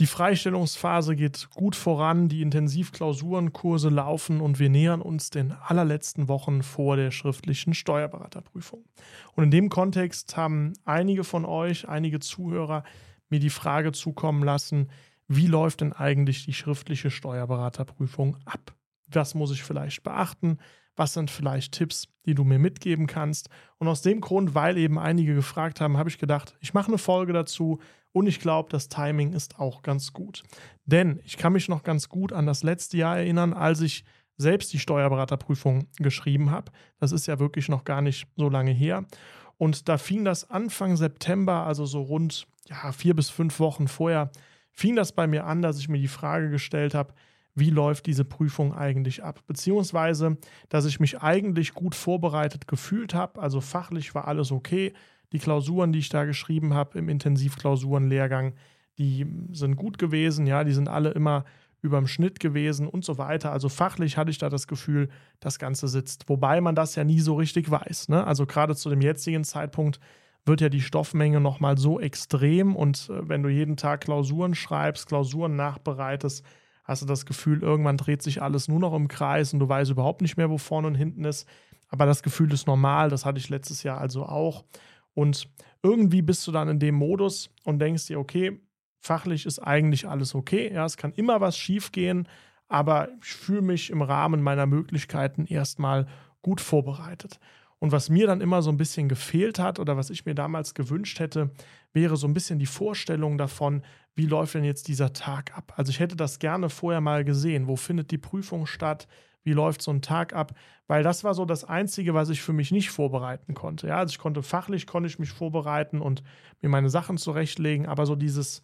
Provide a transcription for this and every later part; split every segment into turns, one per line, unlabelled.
Die Freistellungsphase geht gut voran, die Intensivklausurenkurse laufen und wir nähern uns den allerletzten Wochen vor der schriftlichen Steuerberaterprüfung. Und in dem Kontext haben einige von euch, einige Zuhörer mir die Frage zukommen lassen, wie läuft denn eigentlich die schriftliche Steuerberaterprüfung ab? Was muss ich vielleicht beachten? Was sind vielleicht Tipps, die du mir mitgeben kannst? Und aus dem Grund, weil eben einige gefragt haben, habe ich gedacht, ich mache eine Folge dazu und ich glaube, das Timing ist auch ganz gut. Denn ich kann mich noch ganz gut an das letzte Jahr erinnern, als ich selbst die Steuerberaterprüfung geschrieben habe. Das ist ja wirklich noch gar nicht so lange her. Und da fing das Anfang September, also so rund ja, vier bis fünf Wochen vorher, fing das bei mir an, dass ich mir die Frage gestellt habe, wie läuft diese Prüfung eigentlich ab? Beziehungsweise, dass ich mich eigentlich gut vorbereitet gefühlt habe, also fachlich war alles okay. Die Klausuren, die ich da geschrieben habe im Intensivklausurenlehrgang, die sind gut gewesen, ja, die sind alle immer über dem Schnitt gewesen und so weiter. Also fachlich hatte ich da das Gefühl, das Ganze sitzt. Wobei man das ja nie so richtig weiß. Ne? Also gerade zu dem jetzigen Zeitpunkt wird ja die Stoffmenge nochmal so extrem und äh, wenn du jeden Tag Klausuren schreibst, Klausuren nachbereitest, hast du das Gefühl, irgendwann dreht sich alles nur noch im Kreis und du weißt überhaupt nicht mehr, wo vorne und hinten ist. Aber das Gefühl ist normal, das hatte ich letztes Jahr also auch. Und irgendwie bist du dann in dem Modus und denkst dir, okay, fachlich ist eigentlich alles okay. Ja, es kann immer was schiefgehen, aber ich fühle mich im Rahmen meiner Möglichkeiten erstmal gut vorbereitet. Und was mir dann immer so ein bisschen gefehlt hat oder was ich mir damals gewünscht hätte, wäre so ein bisschen die Vorstellung davon, wie läuft denn jetzt dieser Tag ab? Also ich hätte das gerne vorher mal gesehen. Wo findet die Prüfung statt? Wie läuft so ein Tag ab? Weil das war so das Einzige, was ich für mich nicht vorbereiten konnte. Ja, also ich konnte fachlich, konnte ich mich vorbereiten und mir meine Sachen zurechtlegen, aber so dieses,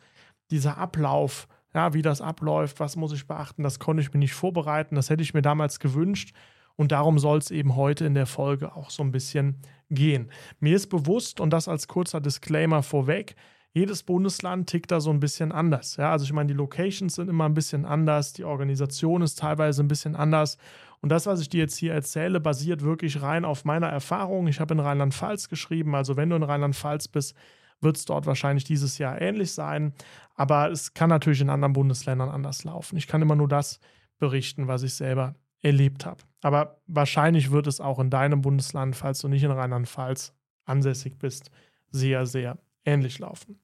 dieser Ablauf, ja, wie das abläuft, was muss ich beachten, das konnte ich mir nicht vorbereiten. Das hätte ich mir damals gewünscht. Und darum soll es eben heute in der Folge auch so ein bisschen gehen. Mir ist bewusst, und das als kurzer Disclaimer vorweg, jedes Bundesland tickt da so ein bisschen anders. Ja, also ich meine, die Locations sind immer ein bisschen anders, die Organisation ist teilweise ein bisschen anders. Und das, was ich dir jetzt hier erzähle, basiert wirklich rein auf meiner Erfahrung. Ich habe in Rheinland-Pfalz geschrieben, also wenn du in Rheinland-Pfalz bist, wird es dort wahrscheinlich dieses Jahr ähnlich sein. Aber es kann natürlich in anderen Bundesländern anders laufen. Ich kann immer nur das berichten, was ich selber erlebt habe. Aber wahrscheinlich wird es auch in deinem Bundesland, falls du nicht in Rheinland-Pfalz ansässig bist, sehr, sehr ähnlich laufen.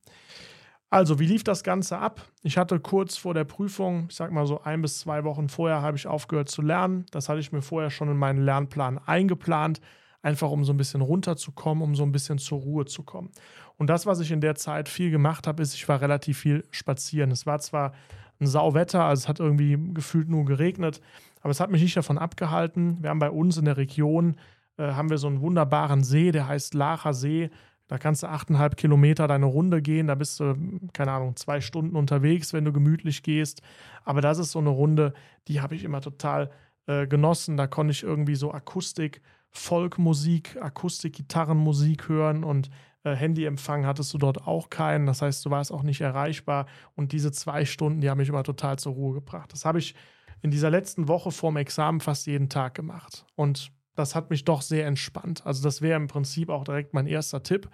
Also, wie lief das Ganze ab? Ich hatte kurz vor der Prüfung, ich sag mal so ein bis zwei Wochen vorher, habe ich aufgehört zu lernen. Das hatte ich mir vorher schon in meinen Lernplan eingeplant, einfach um so ein bisschen runterzukommen, um so ein bisschen zur Ruhe zu kommen. Und das, was ich in der Zeit viel gemacht habe, ist, ich war relativ viel spazieren. Es war zwar ein Sauwetter, also es hat irgendwie gefühlt nur geregnet, aber es hat mich nicht davon abgehalten. Wir haben bei uns in der Region äh, haben wir so einen wunderbaren See, der heißt Lacher See. Da kannst du achteinhalb Kilometer deine Runde gehen. Da bist du, keine Ahnung, zwei Stunden unterwegs, wenn du gemütlich gehst. Aber das ist so eine Runde, die habe ich immer total äh, genossen. Da konnte ich irgendwie so Akustik, Folkmusik, Akustik-Gitarrenmusik hören und äh, Handyempfang hattest du dort auch keinen. Das heißt, du warst auch nicht erreichbar. Und diese zwei Stunden, die haben mich immer total zur Ruhe gebracht. Das habe ich in dieser letzten Woche vorm Examen fast jeden Tag gemacht. Und das hat mich doch sehr entspannt. Also das wäre im Prinzip auch direkt mein erster Tipp.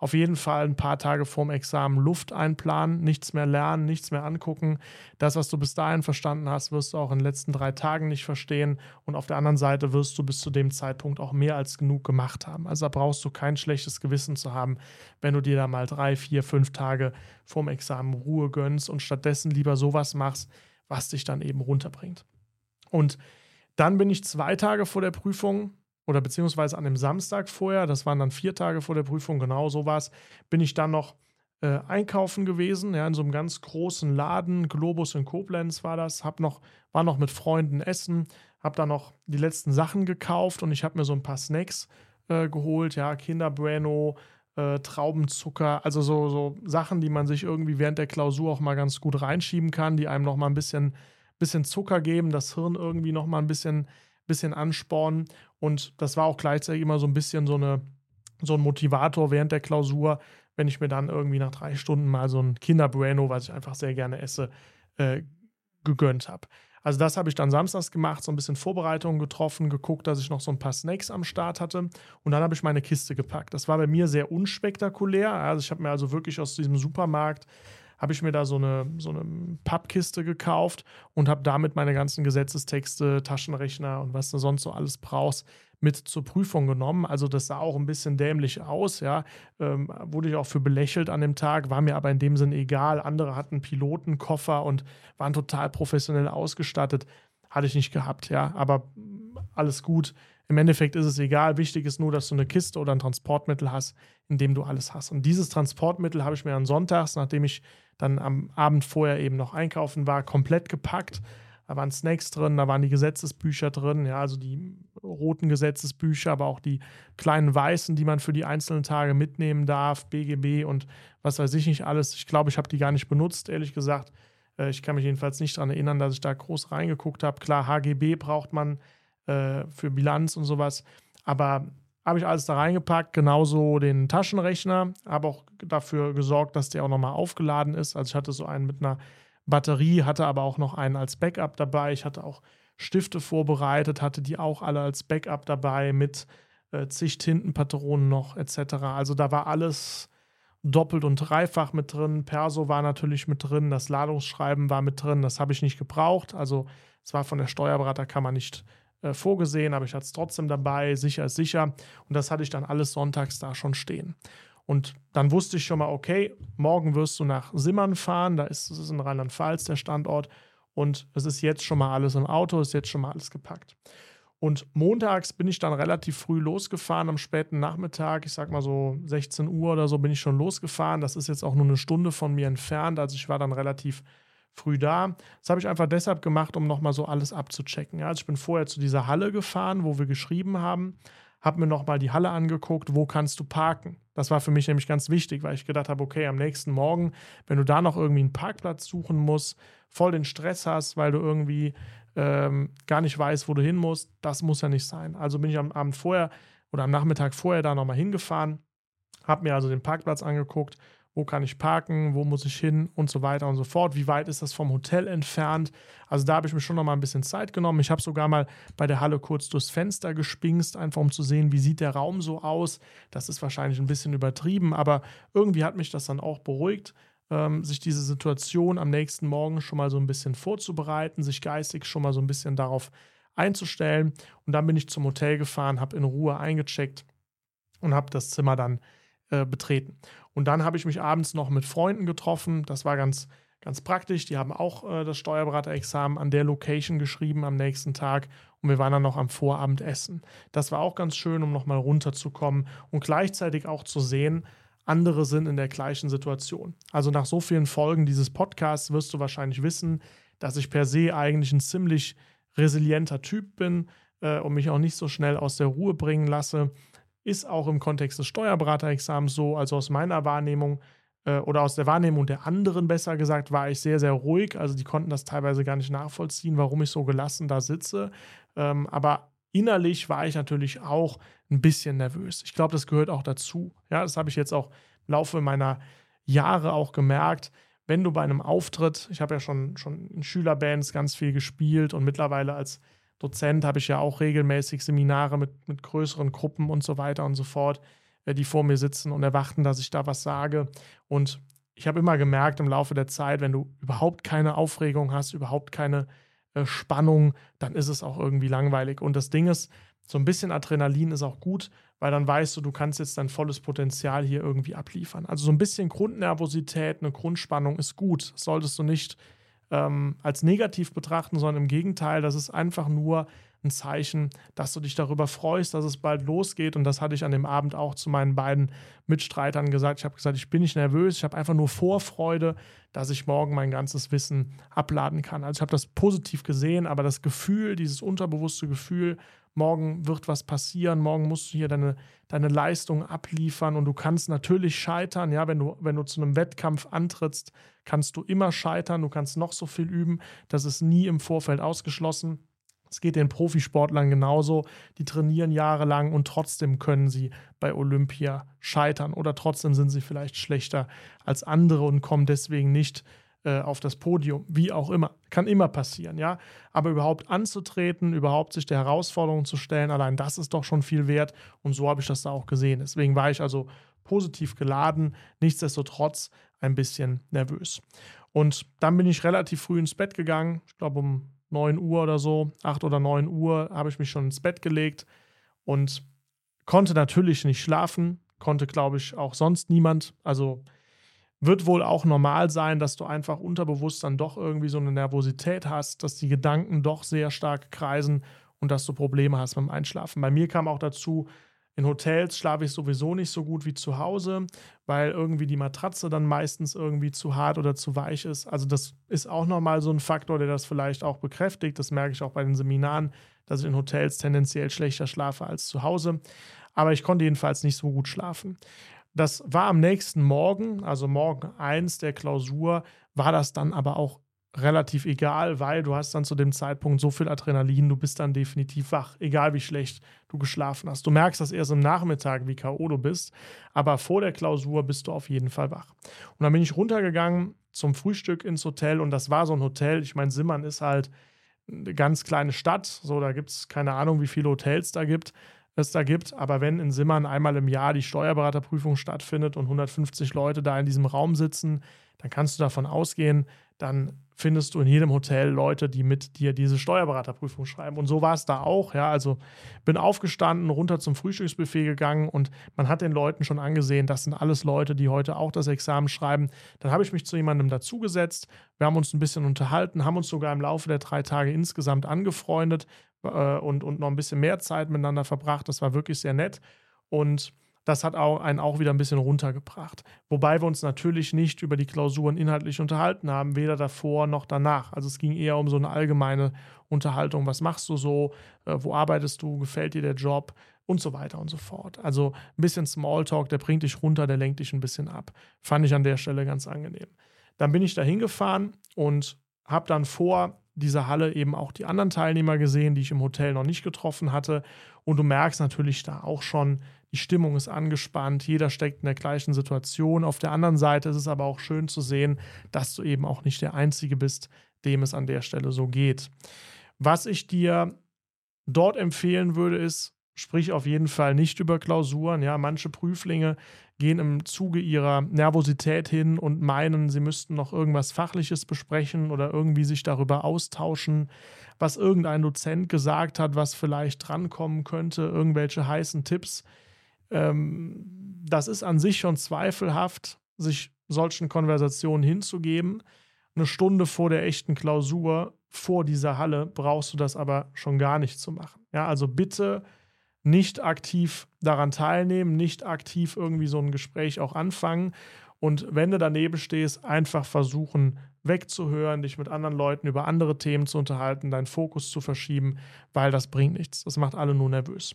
Auf jeden Fall ein paar Tage vorm Examen Luft einplanen, nichts mehr lernen, nichts mehr angucken. Das, was du bis dahin verstanden hast, wirst du auch in den letzten drei Tagen nicht verstehen. Und auf der anderen Seite wirst du bis zu dem Zeitpunkt auch mehr als genug gemacht haben. Also da brauchst du kein schlechtes Gewissen zu haben, wenn du dir da mal drei, vier, fünf Tage vorm Examen Ruhe gönnst und stattdessen lieber sowas machst, was dich dann eben runterbringt. Und dann bin ich zwei Tage vor der Prüfung oder beziehungsweise an dem Samstag vorher, das waren dann vier Tage vor der Prüfung, genau so war es, bin ich dann noch äh, einkaufen gewesen, ja, in so einem ganz großen Laden, Globus in Koblenz war das, hab noch, war noch mit Freunden essen, habe da noch die letzten Sachen gekauft und ich habe mir so ein paar Snacks äh, geholt, ja, Kinder äh, Traubenzucker, also so, so Sachen, die man sich irgendwie während der Klausur auch mal ganz gut reinschieben kann, die einem noch mal ein bisschen bisschen Zucker geben, das Hirn irgendwie nochmal ein bisschen, bisschen anspornen. Und das war auch gleichzeitig immer so ein bisschen so, eine, so ein Motivator während der Klausur, wenn ich mir dann irgendwie nach drei Stunden mal so ein Kinderbueno, was ich einfach sehr gerne esse, äh, gegönnt habe. Also das habe ich dann samstags gemacht, so ein bisschen Vorbereitungen getroffen, geguckt, dass ich noch so ein paar Snacks am Start hatte und dann habe ich meine Kiste gepackt. Das war bei mir sehr unspektakulär. Also ich habe mir also wirklich aus diesem Supermarkt habe ich mir da so eine, so eine Pappkiste gekauft und habe damit meine ganzen Gesetzestexte, Taschenrechner und was du sonst so alles brauchst, mit zur Prüfung genommen. Also das sah auch ein bisschen dämlich aus, ja. Ähm, wurde ich auch für belächelt an dem Tag, war mir aber in dem Sinn egal. Andere hatten Pilotenkoffer und waren total professionell ausgestattet. Hatte ich nicht gehabt, ja. Aber alles gut. Im Endeffekt ist es egal. Wichtig ist nur, dass du eine Kiste oder ein Transportmittel hast, in dem du alles hast. Und dieses Transportmittel habe ich mir an Sonntags, nachdem ich dann am Abend vorher eben noch einkaufen war, komplett gepackt da waren Snacks drin, da waren die Gesetzesbücher drin, ja, also die roten Gesetzesbücher, aber auch die kleinen weißen, die man für die einzelnen Tage mitnehmen darf, BGB und was weiß ich nicht alles. Ich glaube, ich habe die gar nicht benutzt, ehrlich gesagt. Äh, ich kann mich jedenfalls nicht daran erinnern, dass ich da groß reingeguckt habe. Klar, HGB braucht man äh, für Bilanz und sowas, aber habe ich alles da reingepackt, genauso den Taschenrechner, habe auch dafür gesorgt, dass der auch nochmal aufgeladen ist. Also ich hatte so einen mit einer Batterie, hatte aber auch noch einen als Backup dabei. Ich hatte auch Stifte vorbereitet, hatte die auch alle als Backup dabei mit äh, zig Tintenpatronen noch etc. Also da war alles doppelt und dreifach mit drin. Perso war natürlich mit drin, das Ladungsschreiben war mit drin, das habe ich nicht gebraucht. Also es war von der Steuerberaterkammer nicht äh, vorgesehen, aber ich hatte es trotzdem dabei, sicher ist sicher. Und das hatte ich dann alles sonntags da schon stehen. Und dann wusste ich schon mal, okay, morgen wirst du nach Simmern fahren, da ist es in Rheinland-Pfalz der Standort und es ist jetzt schon mal alles im Auto, ist jetzt schon mal alles gepackt. Und montags bin ich dann relativ früh losgefahren, am späten Nachmittag, ich sag mal so 16 Uhr oder so bin ich schon losgefahren. Das ist jetzt auch nur eine Stunde von mir entfernt, also ich war dann relativ früh da. Das habe ich einfach deshalb gemacht, um nochmal so alles abzuchecken. Also ich bin vorher zu dieser Halle gefahren, wo wir geschrieben haben, habe mir nochmal die Halle angeguckt, wo kannst du parken. Das war für mich nämlich ganz wichtig, weil ich gedacht habe, okay, am nächsten Morgen, wenn du da noch irgendwie einen Parkplatz suchen musst, voll den Stress hast, weil du irgendwie ähm, gar nicht weißt, wo du hin musst, das muss ja nicht sein. Also bin ich am Abend vorher oder am Nachmittag vorher da nochmal hingefahren, habe mir also den Parkplatz angeguckt wo kann ich parken, wo muss ich hin und so weiter und so fort. Wie weit ist das vom Hotel entfernt? Also da habe ich mir schon noch mal ein bisschen Zeit genommen. Ich habe sogar mal bei der Halle kurz durchs Fenster gespingst, einfach um zu sehen, wie sieht der Raum so aus. Das ist wahrscheinlich ein bisschen übertrieben, aber irgendwie hat mich das dann auch beruhigt, ähm, sich diese Situation am nächsten Morgen schon mal so ein bisschen vorzubereiten, sich geistig schon mal so ein bisschen darauf einzustellen. Und dann bin ich zum Hotel gefahren, habe in Ruhe eingecheckt und habe das Zimmer dann äh, betreten. Und dann habe ich mich abends noch mit Freunden getroffen. Das war ganz, ganz praktisch. Die haben auch äh, das Steuerberaterexamen an der Location geschrieben am nächsten Tag. Und wir waren dann noch am Vorabend essen. Das war auch ganz schön, um nochmal runterzukommen und gleichzeitig auch zu sehen, andere sind in der gleichen Situation. Also nach so vielen Folgen dieses Podcasts wirst du wahrscheinlich wissen, dass ich per se eigentlich ein ziemlich resilienter Typ bin äh, und mich auch nicht so schnell aus der Ruhe bringen lasse. Ist auch im Kontext des Steuerberaterexamens so, also aus meiner Wahrnehmung äh, oder aus der Wahrnehmung der anderen besser gesagt, war ich sehr, sehr ruhig. Also die konnten das teilweise gar nicht nachvollziehen, warum ich so gelassen da sitze. Ähm, aber innerlich war ich natürlich auch ein bisschen nervös. Ich glaube, das gehört auch dazu. Ja, das habe ich jetzt auch im Laufe meiner Jahre auch gemerkt. Wenn du bei einem Auftritt, ich habe ja schon, schon in Schülerbands ganz viel gespielt und mittlerweile als Dozent habe ich ja auch regelmäßig Seminare mit, mit größeren Gruppen und so weiter und so fort, äh, die vor mir sitzen und erwarten, dass ich da was sage. Und ich habe immer gemerkt im Laufe der Zeit, wenn du überhaupt keine Aufregung hast, überhaupt keine äh, Spannung, dann ist es auch irgendwie langweilig. Und das Ding ist, so ein bisschen Adrenalin ist auch gut, weil dann weißt du, du kannst jetzt dein volles Potenzial hier irgendwie abliefern. Also so ein bisschen Grundnervosität, eine Grundspannung ist gut. Das solltest du nicht ähm, als negativ betrachten, sondern im Gegenteil, das ist einfach nur ein Zeichen, dass du dich darüber freust, dass es bald losgeht. Und das hatte ich an dem Abend auch zu meinen beiden Mitstreitern gesagt. Ich habe gesagt, ich bin nicht nervös, ich habe einfach nur Vorfreude, dass ich morgen mein ganzes Wissen abladen kann. Also ich habe das positiv gesehen, aber das Gefühl, dieses unterbewusste Gefühl, morgen wird was passieren, morgen musst du hier deine, deine Leistung abliefern und du kannst natürlich scheitern, ja, wenn du, wenn du zu einem Wettkampf antrittst, kannst du immer scheitern, du kannst noch so viel üben, das ist nie im Vorfeld ausgeschlossen. Es geht den Profisportlern genauso. Die trainieren jahrelang und trotzdem können sie bei Olympia scheitern oder trotzdem sind sie vielleicht schlechter als andere und kommen deswegen nicht äh, auf das Podium, wie auch immer. Kann immer passieren, ja. Aber überhaupt anzutreten, überhaupt sich der Herausforderung zu stellen, allein das ist doch schon viel wert. Und so habe ich das da auch gesehen. Deswegen war ich also positiv geladen, nichtsdestotrotz ein bisschen nervös. Und dann bin ich relativ früh ins Bett gegangen, ich glaube um 9 Uhr oder so, 8 oder 9 Uhr habe ich mich schon ins Bett gelegt und konnte natürlich nicht schlafen, konnte glaube ich auch sonst niemand. Also wird wohl auch normal sein, dass du einfach unterbewusst dann doch irgendwie so eine Nervosität hast, dass die Gedanken doch sehr stark kreisen und dass du Probleme hast beim Einschlafen. Bei mir kam auch dazu, in Hotels schlafe ich sowieso nicht so gut wie zu Hause, weil irgendwie die Matratze dann meistens irgendwie zu hart oder zu weich ist. Also das ist auch nochmal so ein Faktor, der das vielleicht auch bekräftigt. Das merke ich auch bei den Seminaren, dass ich in Hotels tendenziell schlechter schlafe als zu Hause. Aber ich konnte jedenfalls nicht so gut schlafen. Das war am nächsten Morgen, also morgen 1 der Klausur, war das dann aber auch relativ egal, weil du hast dann zu dem Zeitpunkt so viel Adrenalin, du bist dann definitiv wach, egal wie schlecht du geschlafen hast. Du merkst das erst im Nachmittag, wie K.O. du bist, aber vor der Klausur bist du auf jeden Fall wach. Und dann bin ich runtergegangen zum Frühstück ins Hotel und das war so ein Hotel, ich meine, Simmern ist halt eine ganz kleine Stadt, so da gibt es keine Ahnung, wie viele Hotels da gibt es da gibt. Aber wenn in Simmern einmal im Jahr die Steuerberaterprüfung stattfindet und 150 Leute da in diesem Raum sitzen, dann kannst du davon ausgehen, dann findest du in jedem Hotel Leute, die mit dir diese Steuerberaterprüfung schreiben. Und so war es da auch. Ja, also bin aufgestanden, runter zum Frühstücksbuffet gegangen und man hat den Leuten schon angesehen, das sind alles Leute, die heute auch das Examen schreiben. Dann habe ich mich zu jemandem dazugesetzt. Wir haben uns ein bisschen unterhalten, haben uns sogar im Laufe der drei Tage insgesamt angefreundet äh, und, und noch ein bisschen mehr Zeit miteinander verbracht. Das war wirklich sehr nett. Und das hat auch einen auch wieder ein bisschen runtergebracht. Wobei wir uns natürlich nicht über die Klausuren inhaltlich unterhalten haben, weder davor noch danach. Also es ging eher um so eine allgemeine Unterhaltung. Was machst du so? Äh, wo arbeitest du? Gefällt dir der Job? Und so weiter und so fort. Also ein bisschen Smalltalk, der bringt dich runter, der lenkt dich ein bisschen ab. Fand ich an der Stelle ganz angenehm. Dann bin ich da hingefahren und habe dann vor dieser Halle eben auch die anderen Teilnehmer gesehen, die ich im Hotel noch nicht getroffen hatte. Und du merkst natürlich da auch schon, die Stimmung ist angespannt, jeder steckt in der gleichen Situation. Auf der anderen Seite ist es aber auch schön zu sehen, dass du eben auch nicht der Einzige bist, dem es an der Stelle so geht. Was ich dir dort empfehlen würde, ist, sprich auf jeden Fall nicht über Klausuren. Ja, manche Prüflinge gehen im Zuge ihrer Nervosität hin und meinen, sie müssten noch irgendwas Fachliches besprechen oder irgendwie sich darüber austauschen, was irgendein Dozent gesagt hat, was vielleicht drankommen könnte, irgendwelche heißen Tipps. Ähm, das ist an sich schon zweifelhaft, sich solchen Konversationen hinzugeben. Eine Stunde vor der echten Klausur, vor dieser Halle, brauchst du das aber schon gar nicht zu machen. Ja, also bitte nicht aktiv daran teilnehmen, nicht aktiv irgendwie so ein Gespräch auch anfangen. Und wenn du daneben stehst, einfach versuchen wegzuhören, dich mit anderen Leuten über andere Themen zu unterhalten, deinen Fokus zu verschieben, weil das bringt nichts. Das macht alle nur nervös.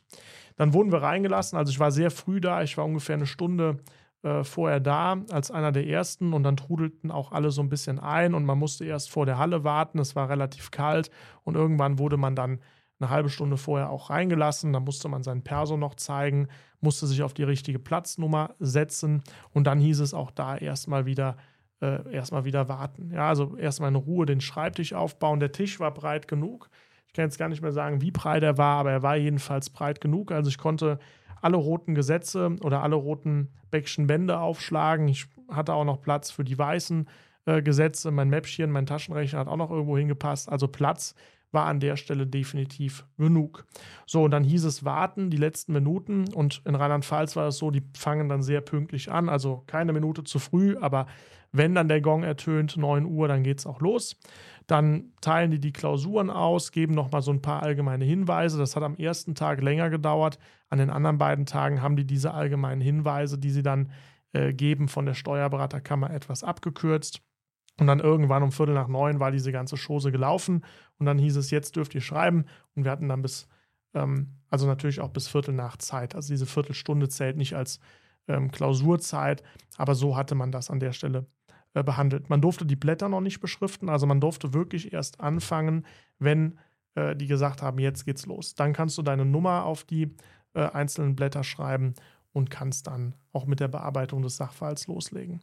Dann wurden wir reingelassen. Also ich war sehr früh da. Ich war ungefähr eine Stunde äh, vorher da als einer der ersten und dann trudelten auch alle so ein bisschen ein und man musste erst vor der Halle warten. Es war relativ kalt und irgendwann wurde man dann eine halbe Stunde vorher auch reingelassen. Da musste man seinen Perso noch zeigen, musste sich auf die richtige Platznummer setzen und dann hieß es auch da erstmal wieder, äh, erstmal wieder warten. Ja, also erstmal in Ruhe den Schreibtisch aufbauen. Der Tisch war breit genug. Ich kann jetzt gar nicht mehr sagen, wie breit er war, aber er war jedenfalls breit genug. Also ich konnte alle roten Gesetze oder alle roten Beckschen Bände aufschlagen. Ich hatte auch noch Platz für die weißen äh, Gesetze. Mein Mäppchen, mein Taschenrechner hat auch noch irgendwo hingepasst. Also Platz war an der Stelle definitiv genug. So, und dann hieß es warten, die letzten Minuten. Und in Rheinland-Pfalz war es so, die fangen dann sehr pünktlich an. Also keine Minute zu früh, aber wenn dann der Gong ertönt, 9 Uhr, dann geht es auch los. Dann teilen die die Klausuren aus, geben nochmal so ein paar allgemeine Hinweise. Das hat am ersten Tag länger gedauert. An den anderen beiden Tagen haben die diese allgemeinen Hinweise, die sie dann äh, geben, von der Steuerberaterkammer etwas abgekürzt. Und dann irgendwann um Viertel nach neun war diese ganze Chose gelaufen. Und dann hieß es, jetzt dürft ihr schreiben. Und wir hatten dann bis, ähm, also natürlich auch bis Viertel nach Zeit. Also diese Viertelstunde zählt nicht als ähm, Klausurzeit, aber so hatte man das an der Stelle äh, behandelt. Man durfte die Blätter noch nicht beschriften, also man durfte wirklich erst anfangen, wenn äh, die gesagt haben, jetzt geht's los. Dann kannst du deine Nummer auf die äh, einzelnen Blätter schreiben und kannst dann auch mit der Bearbeitung des Sachverhalts loslegen.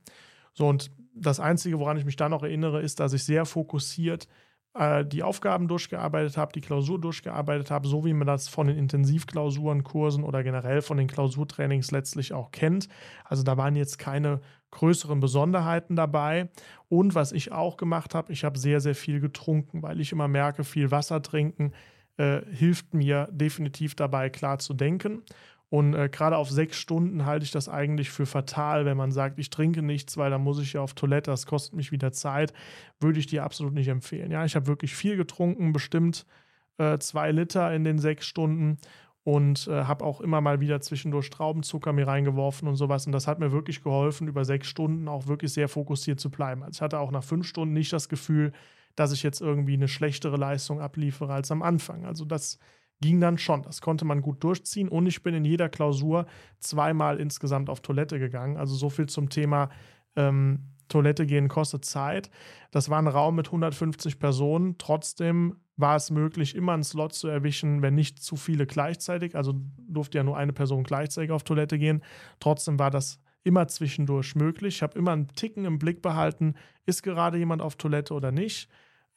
So, und das Einzige, woran ich mich da noch erinnere, ist, dass ich sehr fokussiert äh, die Aufgaben durchgearbeitet habe, die Klausur durchgearbeitet habe, so wie man das von den Intensivklausurenkursen oder generell von den Klausurtrainings letztlich auch kennt. Also da waren jetzt keine größeren Besonderheiten dabei. Und was ich auch gemacht habe, ich habe sehr, sehr viel getrunken, weil ich immer merke, viel Wasser trinken äh, hilft mir definitiv dabei, klar zu denken. Und äh, gerade auf sechs Stunden halte ich das eigentlich für fatal, wenn man sagt, ich trinke nichts, weil dann muss ich ja auf Toilette, das kostet mich wieder Zeit, würde ich dir absolut nicht empfehlen. Ja, ich habe wirklich viel getrunken, bestimmt äh, zwei Liter in den sechs Stunden und äh, habe auch immer mal wieder zwischendurch Traubenzucker mir reingeworfen und sowas. Und das hat mir wirklich geholfen, über sechs Stunden auch wirklich sehr fokussiert zu bleiben. Also ich hatte auch nach fünf Stunden nicht das Gefühl, dass ich jetzt irgendwie eine schlechtere Leistung abliefere als am Anfang. Also das ging dann schon. Das konnte man gut durchziehen und ich bin in jeder Klausur zweimal insgesamt auf Toilette gegangen. Also so viel zum Thema ähm, Toilette gehen kostet Zeit. Das war ein Raum mit 150 Personen. Trotzdem war es möglich, immer einen Slot zu erwischen, wenn nicht zu viele gleichzeitig. Also durfte ja nur eine Person gleichzeitig auf Toilette gehen. Trotzdem war das immer zwischendurch möglich. Ich habe immer einen Ticken im Blick behalten, ist gerade jemand auf Toilette oder nicht.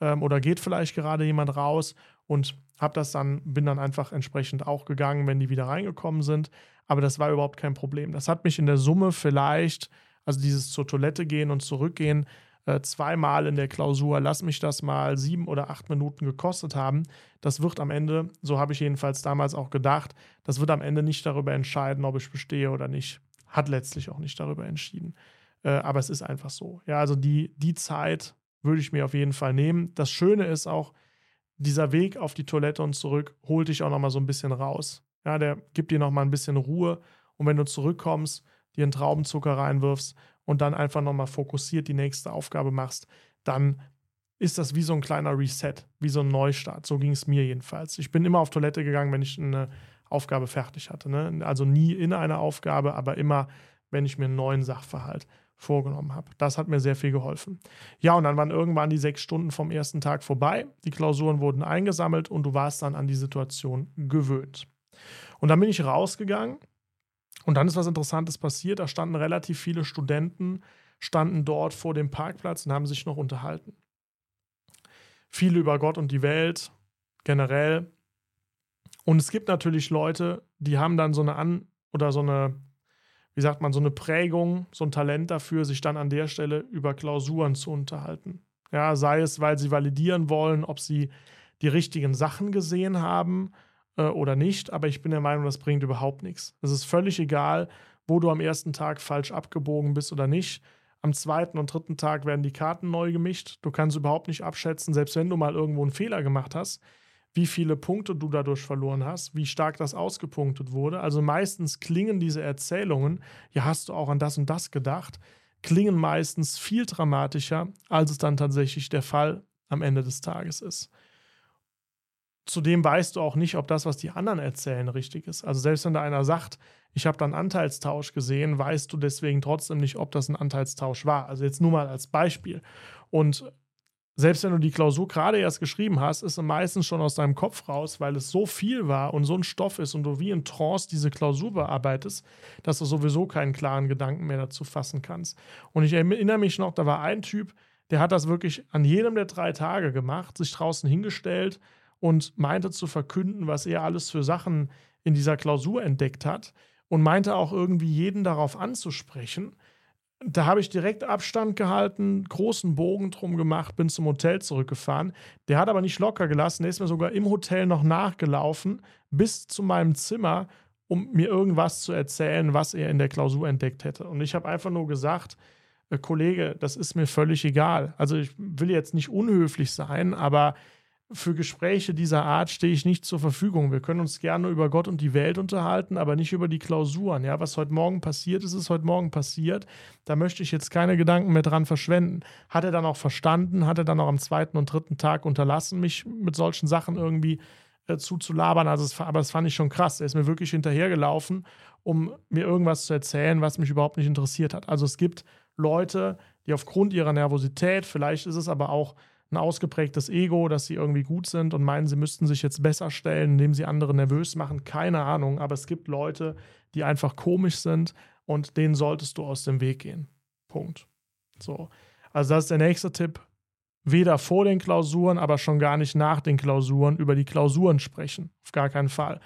Ähm, oder geht vielleicht gerade jemand raus und habe das dann, bin dann einfach entsprechend auch gegangen, wenn die wieder reingekommen sind. Aber das war überhaupt kein Problem. Das hat mich in der Summe vielleicht, also dieses zur Toilette gehen und zurückgehen, äh, zweimal in der Klausur, lass mich das mal sieben oder acht Minuten gekostet haben. Das wird am Ende, so habe ich jedenfalls damals auch gedacht, das wird am Ende nicht darüber entscheiden, ob ich bestehe oder nicht. Hat letztlich auch nicht darüber entschieden. Äh, aber es ist einfach so. Ja, also die, die Zeit würde ich mir auf jeden Fall nehmen. Das Schöne ist auch, dieser Weg auf die Toilette und zurück holt dich auch noch mal so ein bisschen raus. Ja, der gibt dir noch mal ein bisschen Ruhe und wenn du zurückkommst, dir einen Traubenzucker reinwirfst und dann einfach noch mal fokussiert die nächste Aufgabe machst, dann ist das wie so ein kleiner Reset, wie so ein Neustart. So ging es mir jedenfalls. Ich bin immer auf Toilette gegangen, wenn ich eine Aufgabe fertig hatte. Ne? Also nie in einer Aufgabe, aber immer, wenn ich mir einen neuen Sachverhalt vorgenommen habe. Das hat mir sehr viel geholfen. Ja, und dann waren irgendwann die sechs Stunden vom ersten Tag vorbei. Die Klausuren wurden eingesammelt und du warst dann an die Situation gewöhnt. Und dann bin ich rausgegangen und dann ist was Interessantes passiert. Da standen relativ viele Studenten, standen dort vor dem Parkplatz und haben sich noch unterhalten. Viele über Gott und die Welt generell. Und es gibt natürlich Leute, die haben dann so eine An- oder so eine wie sagt man, so eine Prägung, so ein Talent dafür, sich dann an der Stelle über Klausuren zu unterhalten. Ja, sei es, weil sie validieren wollen, ob sie die richtigen Sachen gesehen haben äh, oder nicht, aber ich bin der Meinung, das bringt überhaupt nichts. Es ist völlig egal, wo du am ersten Tag falsch abgebogen bist oder nicht. Am zweiten und dritten Tag werden die Karten neu gemischt. Du kannst überhaupt nicht abschätzen, selbst wenn du mal irgendwo einen Fehler gemacht hast, wie viele Punkte du dadurch verloren hast, wie stark das ausgepunktet wurde. Also meistens klingen diese Erzählungen, ja, hast du auch an das und das gedacht, klingen meistens viel dramatischer, als es dann tatsächlich der Fall am Ende des Tages ist. Zudem weißt du auch nicht, ob das, was die anderen erzählen, richtig ist. Also selbst wenn da einer sagt, ich habe da einen Anteilstausch gesehen, weißt du deswegen trotzdem nicht, ob das ein Anteilstausch war. Also jetzt nur mal als Beispiel. Und selbst wenn du die Klausur gerade erst geschrieben hast, ist sie meistens schon aus deinem Kopf raus, weil es so viel war und so ein Stoff ist und du wie in Trance diese Klausur bearbeitest, dass du sowieso keinen klaren Gedanken mehr dazu fassen kannst. Und ich erinnere mich noch, da war ein Typ, der hat das wirklich an jedem der drei Tage gemacht, sich draußen hingestellt und meinte zu verkünden, was er alles für Sachen in dieser Klausur entdeckt hat und meinte auch irgendwie jeden darauf anzusprechen da habe ich direkt Abstand gehalten, großen Bogen drum gemacht, bin zum Hotel zurückgefahren. Der hat aber nicht locker gelassen, der ist mir sogar im Hotel noch nachgelaufen bis zu meinem Zimmer, um mir irgendwas zu erzählen, was er in der Klausur entdeckt hätte. Und ich habe einfach nur gesagt, äh, Kollege, das ist mir völlig egal. Also ich will jetzt nicht unhöflich sein, aber für Gespräche dieser Art stehe ich nicht zur Verfügung. Wir können uns gerne über Gott und die Welt unterhalten, aber nicht über die Klausuren. Ja, was heute Morgen passiert ist, ist heute Morgen passiert. Da möchte ich jetzt keine Gedanken mehr dran verschwenden. Hat er dann auch verstanden, hat er dann auch am zweiten und dritten Tag unterlassen, mich mit solchen Sachen irgendwie äh, zuzulabern. Also, es, aber das fand ich schon krass. Er ist mir wirklich hinterhergelaufen, um mir irgendwas zu erzählen, was mich überhaupt nicht interessiert hat. Also, es gibt Leute, die aufgrund ihrer Nervosität, vielleicht ist es aber auch ein ausgeprägtes Ego, dass sie irgendwie gut sind und meinen, sie müssten sich jetzt besser stellen, indem sie andere nervös machen. Keine Ahnung, aber es gibt Leute, die einfach komisch sind und denen solltest du aus dem Weg gehen. Punkt. So. Also, das ist der nächste Tipp. weder vor den Klausuren, aber schon gar nicht nach den Klausuren über die Klausuren sprechen. Auf gar keinen Fall.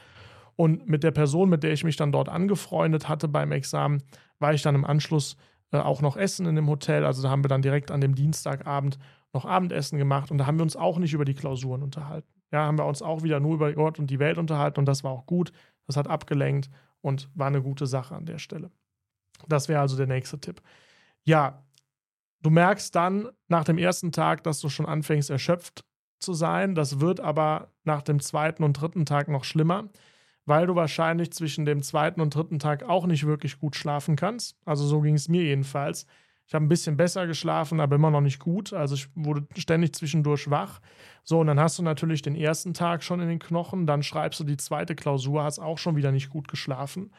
Und mit der Person, mit der ich mich dann dort angefreundet hatte beim Examen, war ich dann im Anschluss äh, auch noch essen in dem Hotel. Also da haben wir dann direkt an dem Dienstagabend noch Abendessen gemacht und da haben wir uns auch nicht über die Klausuren unterhalten. Ja, haben wir uns auch wieder nur über Gott und die Welt unterhalten und das war auch gut. Das hat abgelenkt und war eine gute Sache an der Stelle. Das wäre also der nächste Tipp. Ja, du merkst dann nach dem ersten Tag, dass du schon anfängst, erschöpft zu sein. Das wird aber nach dem zweiten und dritten Tag noch schlimmer, weil du wahrscheinlich zwischen dem zweiten und dritten Tag auch nicht wirklich gut schlafen kannst. Also so ging es mir jedenfalls. Ich habe ein bisschen besser geschlafen, aber immer noch nicht gut. Also ich wurde ständig zwischendurch wach. So, und dann hast du natürlich den ersten Tag schon in den Knochen, dann schreibst du die zweite Klausur, hast auch schon wieder nicht gut geschlafen.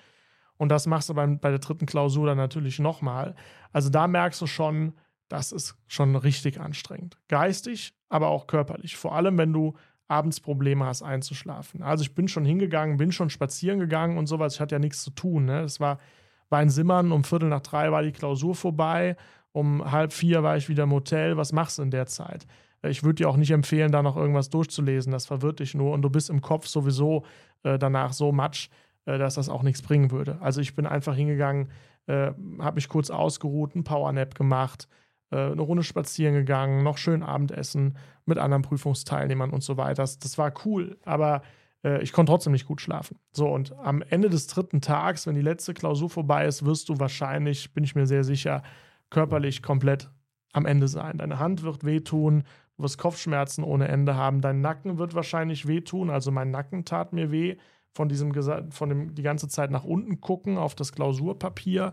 Und das machst du beim, bei der dritten Klausur dann natürlich nochmal. Also da merkst du schon, das ist schon richtig anstrengend. Geistig, aber auch körperlich. Vor allem, wenn du abends Probleme hast, einzuschlafen. Also ich bin schon hingegangen, bin schon spazieren gegangen und sowas. Ich hatte ja nichts zu tun. Ne? Das war war in Simmern, um Viertel nach drei war die Klausur vorbei, um halb vier war ich wieder im Hotel. Was machst du in der Zeit? Ich würde dir auch nicht empfehlen, da noch irgendwas durchzulesen. Das verwirrt dich nur und du bist im Kopf sowieso äh, danach so matsch, äh, dass das auch nichts bringen würde. Also ich bin einfach hingegangen, äh, habe mich kurz ausgeruht, einen Powernap gemacht, äh, eine Runde spazieren gegangen, noch schön Abendessen mit anderen Prüfungsteilnehmern und so weiter. Das, das war cool, aber äh, ich konnte trotzdem nicht gut schlafen. So, und am Ende des dritten Tags, wenn die letzte Klausur vorbei ist, wirst du wahrscheinlich, bin ich mir sehr sicher, körperlich komplett am Ende sein. Deine Hand wird wehtun, du wirst Kopfschmerzen ohne Ende haben, dein Nacken wird wahrscheinlich wehtun, also mein Nacken tat mir weh von diesem von dem die ganze Zeit nach unten gucken auf das Klausurpapier,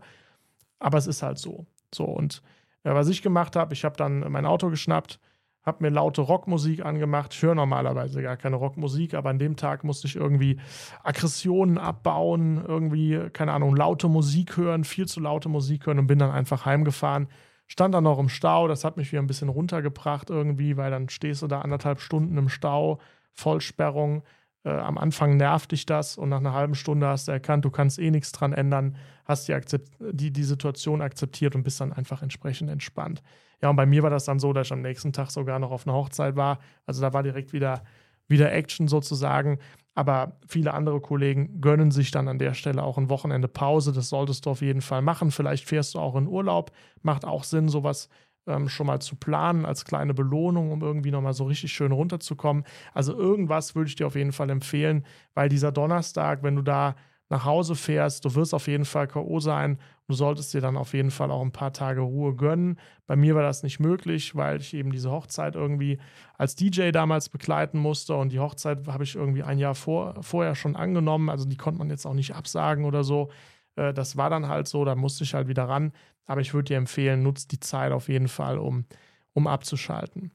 aber es ist halt so. So und äh, was ich gemacht habe, ich habe dann mein Auto geschnappt, habe mir laute Rockmusik angemacht. Ich höre normalerweise gar keine Rockmusik, aber an dem Tag musste ich irgendwie Aggressionen abbauen, irgendwie, keine Ahnung, laute Musik hören, viel zu laute Musik hören und bin dann einfach heimgefahren. Stand dann noch im Stau, das hat mich wieder ein bisschen runtergebracht irgendwie, weil dann stehst du da anderthalb Stunden im Stau, Vollsperrung. Äh, am Anfang nervt dich das und nach einer halben Stunde hast du erkannt, du kannst eh nichts dran ändern, hast die, die, die Situation akzeptiert und bist dann einfach entsprechend entspannt. Ja, und bei mir war das dann so, dass ich am nächsten Tag sogar noch auf einer Hochzeit war. Also da war direkt wieder, wieder Action sozusagen. Aber viele andere Kollegen gönnen sich dann an der Stelle auch ein Wochenende Pause. Das solltest du auf jeden Fall machen. Vielleicht fährst du auch in Urlaub. Macht auch Sinn, sowas ähm, schon mal zu planen als kleine Belohnung, um irgendwie nochmal so richtig schön runterzukommen. Also irgendwas würde ich dir auf jeden Fall empfehlen, weil dieser Donnerstag, wenn du da nach Hause fährst, du wirst auf jeden Fall K.O. sein. Du solltest dir dann auf jeden Fall auch ein paar Tage Ruhe gönnen. Bei mir war das nicht möglich, weil ich eben diese Hochzeit irgendwie als DJ damals begleiten musste. Und die Hochzeit habe ich irgendwie ein Jahr vor, vorher schon angenommen. Also die konnte man jetzt auch nicht absagen oder so. Äh, das war dann halt so, da musste ich halt wieder ran. Aber ich würde dir empfehlen, nutzt die Zeit auf jeden Fall, um, um abzuschalten.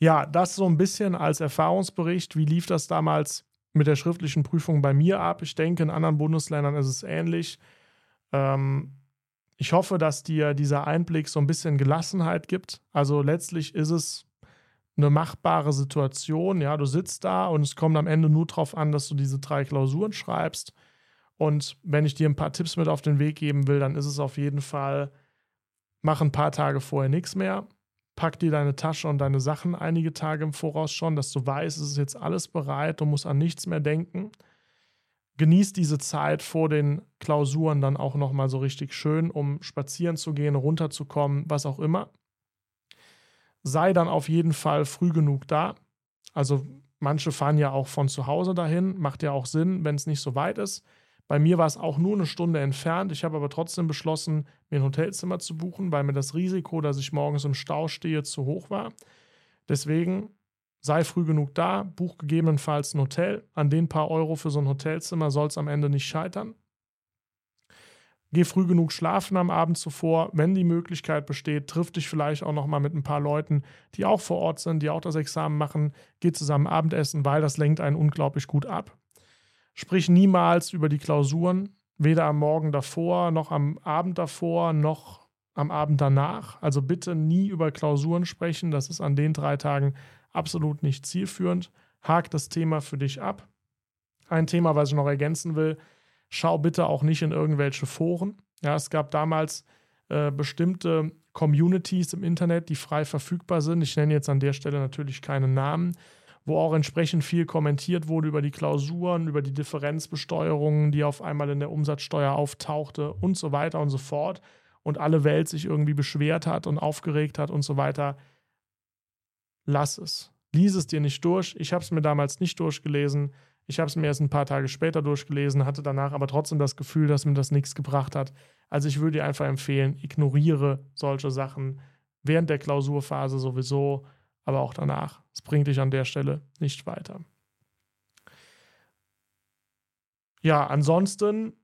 Ja, das so ein bisschen als Erfahrungsbericht. Wie lief das damals mit der schriftlichen Prüfung bei mir ab. Ich denke, in anderen Bundesländern ist es ähnlich. Ähm, ich hoffe, dass dir dieser Einblick so ein bisschen Gelassenheit gibt. Also letztlich ist es eine machbare Situation. Ja, du sitzt da und es kommt am Ende nur darauf an, dass du diese drei Klausuren schreibst. Und wenn ich dir ein paar Tipps mit auf den Weg geben will, dann ist es auf jeden Fall, mach ein paar Tage vorher nichts mehr pack dir deine Tasche und deine Sachen einige Tage im Voraus schon, dass du weißt, es ist jetzt alles bereit, du musst an nichts mehr denken. Genieß diese Zeit vor den Klausuren dann auch nochmal so richtig schön, um spazieren zu gehen, runterzukommen, was auch immer. Sei dann auf jeden Fall früh genug da. Also manche fahren ja auch von zu Hause dahin, macht ja auch Sinn, wenn es nicht so weit ist. Bei mir war es auch nur eine Stunde entfernt. Ich habe aber trotzdem beschlossen, mir ein Hotelzimmer zu buchen, weil mir das Risiko, dass ich morgens im Stau stehe, zu hoch war. Deswegen sei früh genug da, buch gegebenenfalls ein Hotel. An den paar Euro für so ein Hotelzimmer soll es am Ende nicht scheitern. Geh früh genug schlafen am Abend zuvor. Wenn die Möglichkeit besteht, triff dich vielleicht auch noch mal mit ein paar Leuten, die auch vor Ort sind, die auch das Examen machen. Geh zusammen Abendessen, weil das lenkt einen unglaublich gut ab. Sprich niemals über die Klausuren, weder am Morgen davor, noch am Abend davor, noch am Abend danach. Also bitte nie über Klausuren sprechen. Das ist an den drei Tagen absolut nicht zielführend. Hak das Thema für dich ab. Ein Thema, was ich noch ergänzen will, schau bitte auch nicht in irgendwelche Foren. Ja, es gab damals äh, bestimmte Communities im Internet, die frei verfügbar sind. Ich nenne jetzt an der Stelle natürlich keinen Namen, wo auch entsprechend viel kommentiert wurde über die Klausuren, über die Differenzbesteuerungen, die auf einmal in der Umsatzsteuer auftauchte und so weiter und so fort. Und alle Welt sich irgendwie beschwert hat und aufgeregt hat und so weiter. Lass es. Lies es dir nicht durch. Ich habe es mir damals nicht durchgelesen. Ich habe es mir erst ein paar Tage später durchgelesen, hatte danach aber trotzdem das Gefühl, dass mir das nichts gebracht hat. Also ich würde dir einfach empfehlen, ignoriere solche Sachen während der Klausurphase sowieso, aber auch danach. Es bringt dich an der Stelle nicht weiter. Ja, ansonsten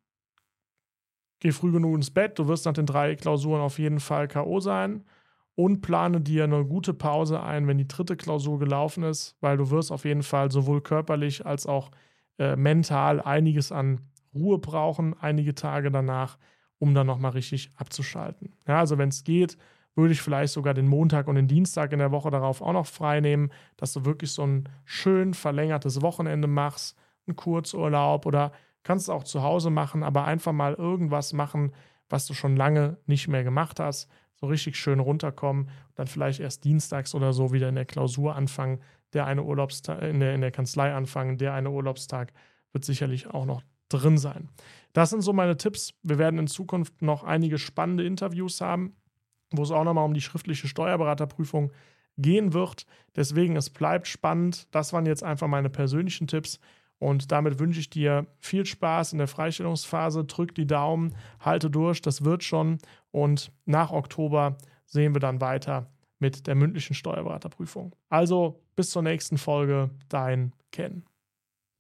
geh früh genug ins Bett. Du wirst nach den drei Klausuren auf jeden Fall K.O. sein und plane dir eine gute Pause ein, wenn die dritte Klausur gelaufen ist, weil du wirst auf jeden Fall sowohl körperlich als auch äh, mental einiges an Ruhe brauchen, einige Tage danach, um dann nochmal richtig abzuschalten. Ja, also wenn es geht, würde ich vielleicht sogar den Montag und den Dienstag in der Woche darauf auch noch frei nehmen, dass du wirklich so ein schön verlängertes Wochenende machst, einen Kurzurlaub oder kannst du auch zu Hause machen, aber einfach mal irgendwas machen, was du schon lange nicht mehr gemacht hast so richtig schön runterkommen und dann vielleicht erst dienstags oder so wieder in der Klausur anfangen, der eine Urlaubstag, in der, in der Kanzlei anfangen, der eine Urlaubstag wird sicherlich auch noch drin sein. Das sind so meine Tipps. Wir werden in Zukunft noch einige spannende Interviews haben, wo es auch nochmal um die schriftliche Steuerberaterprüfung gehen wird. Deswegen, es bleibt spannend. Das waren jetzt einfach meine persönlichen Tipps. Und damit wünsche ich dir viel Spaß in der Freistellungsphase. Drück die Daumen, halte durch, das wird schon. Und nach Oktober sehen wir dann weiter mit der mündlichen Steuerberaterprüfung. Also bis zur nächsten Folge, dein Ken.